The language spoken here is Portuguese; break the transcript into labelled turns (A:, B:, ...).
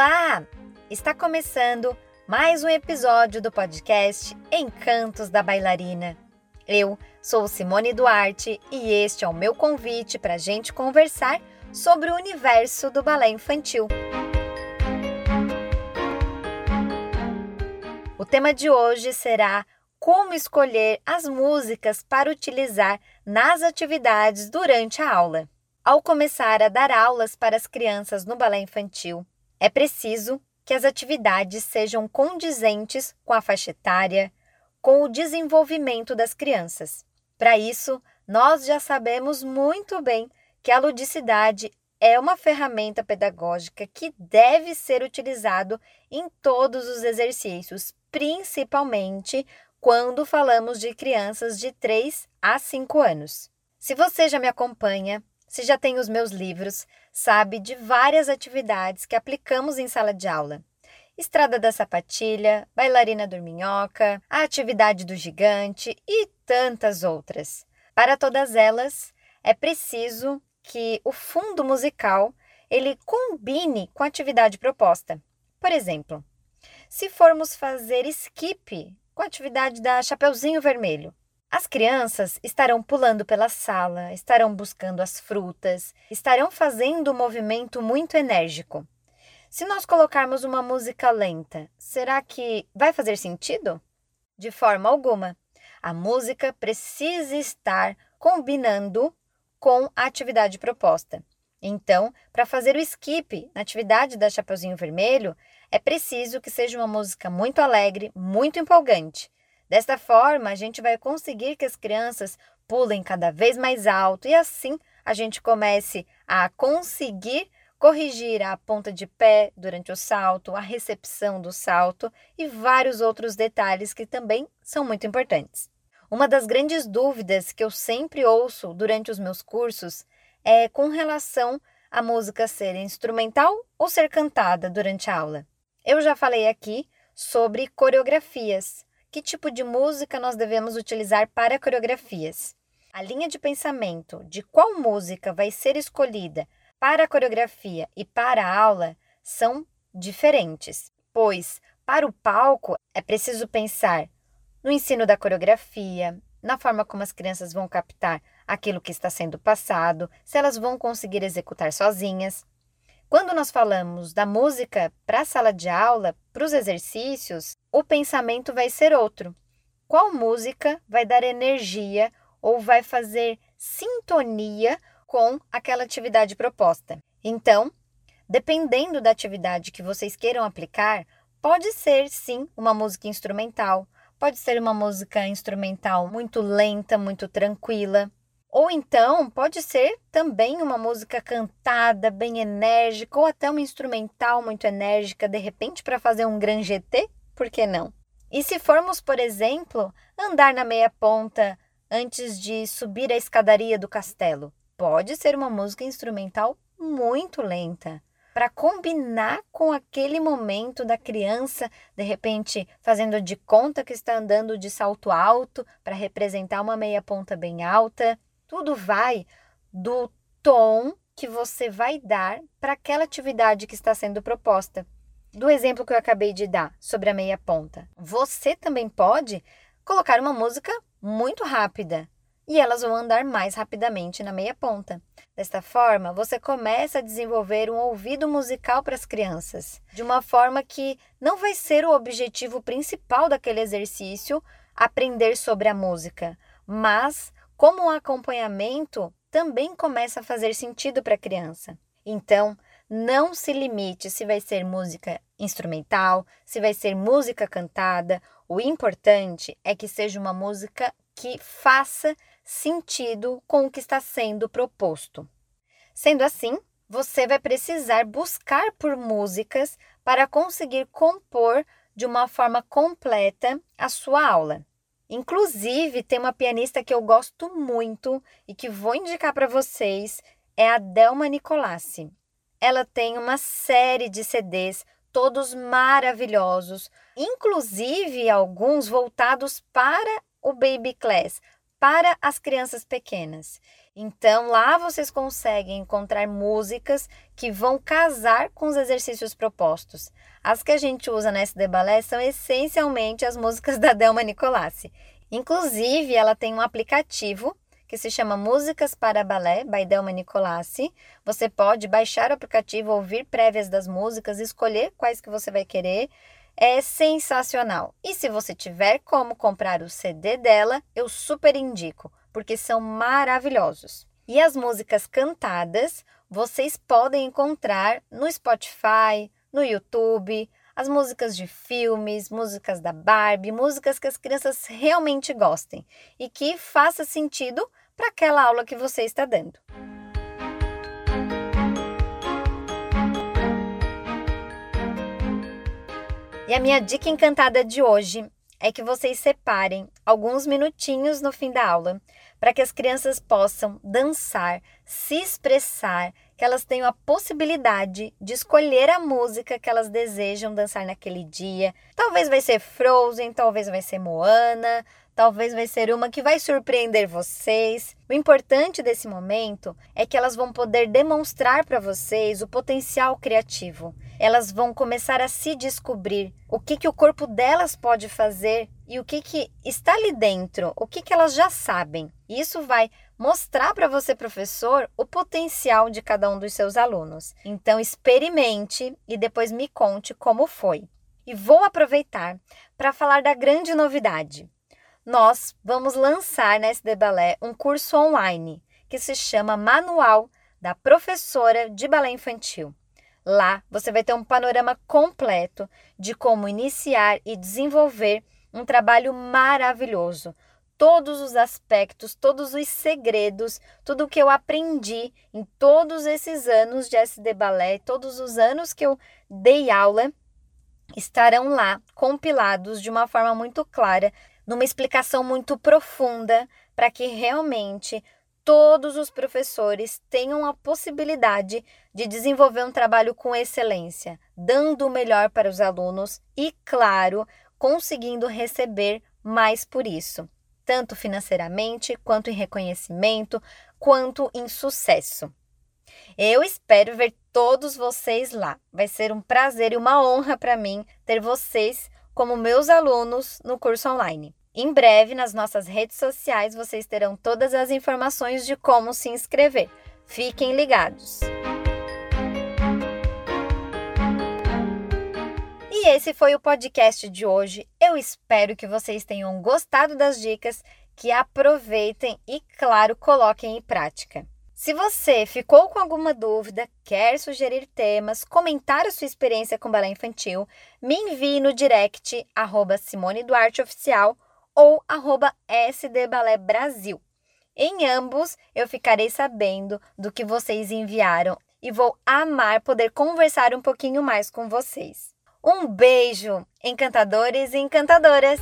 A: Olá! Está começando mais um episódio do podcast Encantos da Bailarina. Eu sou Simone Duarte e este é o meu convite para a gente conversar sobre o universo do balé infantil. O tema de hoje será como escolher as músicas para utilizar nas atividades durante a aula. Ao começar a dar aulas para as crianças no balé infantil, é preciso que as atividades sejam condizentes com a faixa etária, com o desenvolvimento das crianças. Para isso, nós já sabemos muito bem que a ludicidade é uma ferramenta pedagógica que deve ser utilizado em todos os exercícios, principalmente quando falamos de crianças de 3 a 5 anos. Se você já me acompanha, se já tem os meus livros, sabe de várias atividades que aplicamos em sala de aula. Estrada da Sapatilha, Bailarina Dorminhoca, a Atividade do Gigante e tantas outras. Para todas elas, é preciso que o fundo musical ele combine com a atividade proposta. Por exemplo, se formos fazer skip com a atividade da Chapeuzinho Vermelho, as crianças estarão pulando pela sala, estarão buscando as frutas, estarão fazendo um movimento muito enérgico. Se nós colocarmos uma música lenta, será que vai fazer sentido? De forma alguma. A música precisa estar combinando com a atividade proposta. Então, para fazer o skip na atividade da Chapeuzinho Vermelho, é preciso que seja uma música muito alegre, muito empolgante. Desta forma, a gente vai conseguir que as crianças pulem cada vez mais alto e assim a gente comece a conseguir corrigir a ponta de pé durante o salto, a recepção do salto e vários outros detalhes que também são muito importantes. Uma das grandes dúvidas que eu sempre ouço durante os meus cursos é com relação à música ser instrumental ou ser cantada durante a aula. Eu já falei aqui sobre coreografias que tipo de música nós devemos utilizar para coreografias. A linha de pensamento de qual música vai ser escolhida para a coreografia e para a aula são diferentes, pois para o palco é preciso pensar no ensino da coreografia, na forma como as crianças vão captar aquilo que está sendo passado, se elas vão conseguir executar sozinhas. Quando nós falamos da música para a sala de aula, para os exercícios, o pensamento vai ser outro. Qual música vai dar energia ou vai fazer sintonia com aquela atividade proposta? Então, dependendo da atividade que vocês queiram aplicar, pode ser sim uma música instrumental, pode ser uma música instrumental muito lenta, muito tranquila. Ou então pode ser também uma música cantada, bem enérgica, ou até uma instrumental muito enérgica, de repente para fazer um gran GT, por que não? E se formos, por exemplo, andar na meia ponta antes de subir a escadaria do castelo, pode ser uma música instrumental muito lenta para combinar com aquele momento da criança, de repente fazendo de conta que está andando de salto alto para representar uma meia ponta bem alta. Tudo vai do tom que você vai dar para aquela atividade que está sendo proposta. Do exemplo que eu acabei de dar sobre a meia ponta, você também pode colocar uma música muito rápida e elas vão andar mais rapidamente na meia ponta. Desta forma, você começa a desenvolver um ouvido musical para as crianças, de uma forma que não vai ser o objetivo principal daquele exercício aprender sobre a música, mas como um acompanhamento também começa a fazer sentido para a criança. Então, não se limite se vai ser música instrumental, se vai ser música cantada. O importante é que seja uma música que faça sentido com o que está sendo proposto. Sendo assim, você vai precisar buscar por músicas para conseguir compor de uma forma completa a sua aula. Inclusive, tem uma pianista que eu gosto muito e que vou indicar para vocês, é a Delma Nicolassi. Ela tem uma série de CDs, todos maravilhosos, inclusive alguns voltados para o baby class, para as crianças pequenas. Então, lá vocês conseguem encontrar músicas que vão casar com os exercícios propostos. As que a gente usa na SD Balé são essencialmente as músicas da Delma Nicolassi. Inclusive, ela tem um aplicativo que se chama Músicas para Balé, by Delma Nicolassi. Você pode baixar o aplicativo, ouvir prévias das músicas, escolher quais que você vai querer. É sensacional. E se você tiver como comprar o CD dela, eu super indico, porque são maravilhosos. E as músicas cantadas vocês podem encontrar no Spotify, no YouTube, as músicas de filmes, músicas da Barbie, músicas que as crianças realmente gostem e que faça sentido para aquela aula que você está dando. E a minha dica encantada de hoje é que vocês separem alguns minutinhos no fim da aula para que as crianças possam dançar, se expressar, que elas tenham a possibilidade de escolher a música que elas desejam dançar naquele dia. Talvez vai ser Frozen, talvez vai ser Moana, talvez vai ser uma que vai surpreender vocês. O importante desse momento é que elas vão poder demonstrar para vocês o potencial criativo. Elas vão começar a se descobrir o que, que o corpo delas pode fazer e o que, que está ali dentro, o que, que elas já sabem. Isso vai mostrar para você, professor, o potencial de cada um dos seus alunos. Então, experimente e depois me conte como foi. E vou aproveitar para falar da grande novidade nós vamos lançar na SD Balé um curso online que se chama Manual da Professora de Balé Infantil. Lá você vai ter um panorama completo de como iniciar e desenvolver um trabalho maravilhoso. Todos os aspectos, todos os segredos, tudo o que eu aprendi em todos esses anos de SD Balé, todos os anos que eu dei aula, estarão lá compilados de uma forma muito clara numa explicação muito profunda para que realmente todos os professores tenham a possibilidade de desenvolver um trabalho com excelência, dando o melhor para os alunos e, claro, conseguindo receber mais por isso, tanto financeiramente, quanto em reconhecimento, quanto em sucesso. Eu espero ver todos vocês lá. Vai ser um prazer e uma honra para mim ter vocês como meus alunos no curso online. Em breve, nas nossas redes sociais, vocês terão todas as informações de como se inscrever. Fiquem ligados! Esse foi o podcast de hoje. Eu espero que vocês tenham gostado das dicas, que aproveitem e, claro, coloquem em prática. Se você ficou com alguma dúvida, quer sugerir temas, comentar a sua experiência com balé infantil, me envie no direct arroba Simone Duarte Oficial ou arroba sdbalé Em ambos eu ficarei sabendo do que vocês enviaram e vou amar poder conversar um pouquinho mais com vocês. Um beijo, encantadores e encantadoras!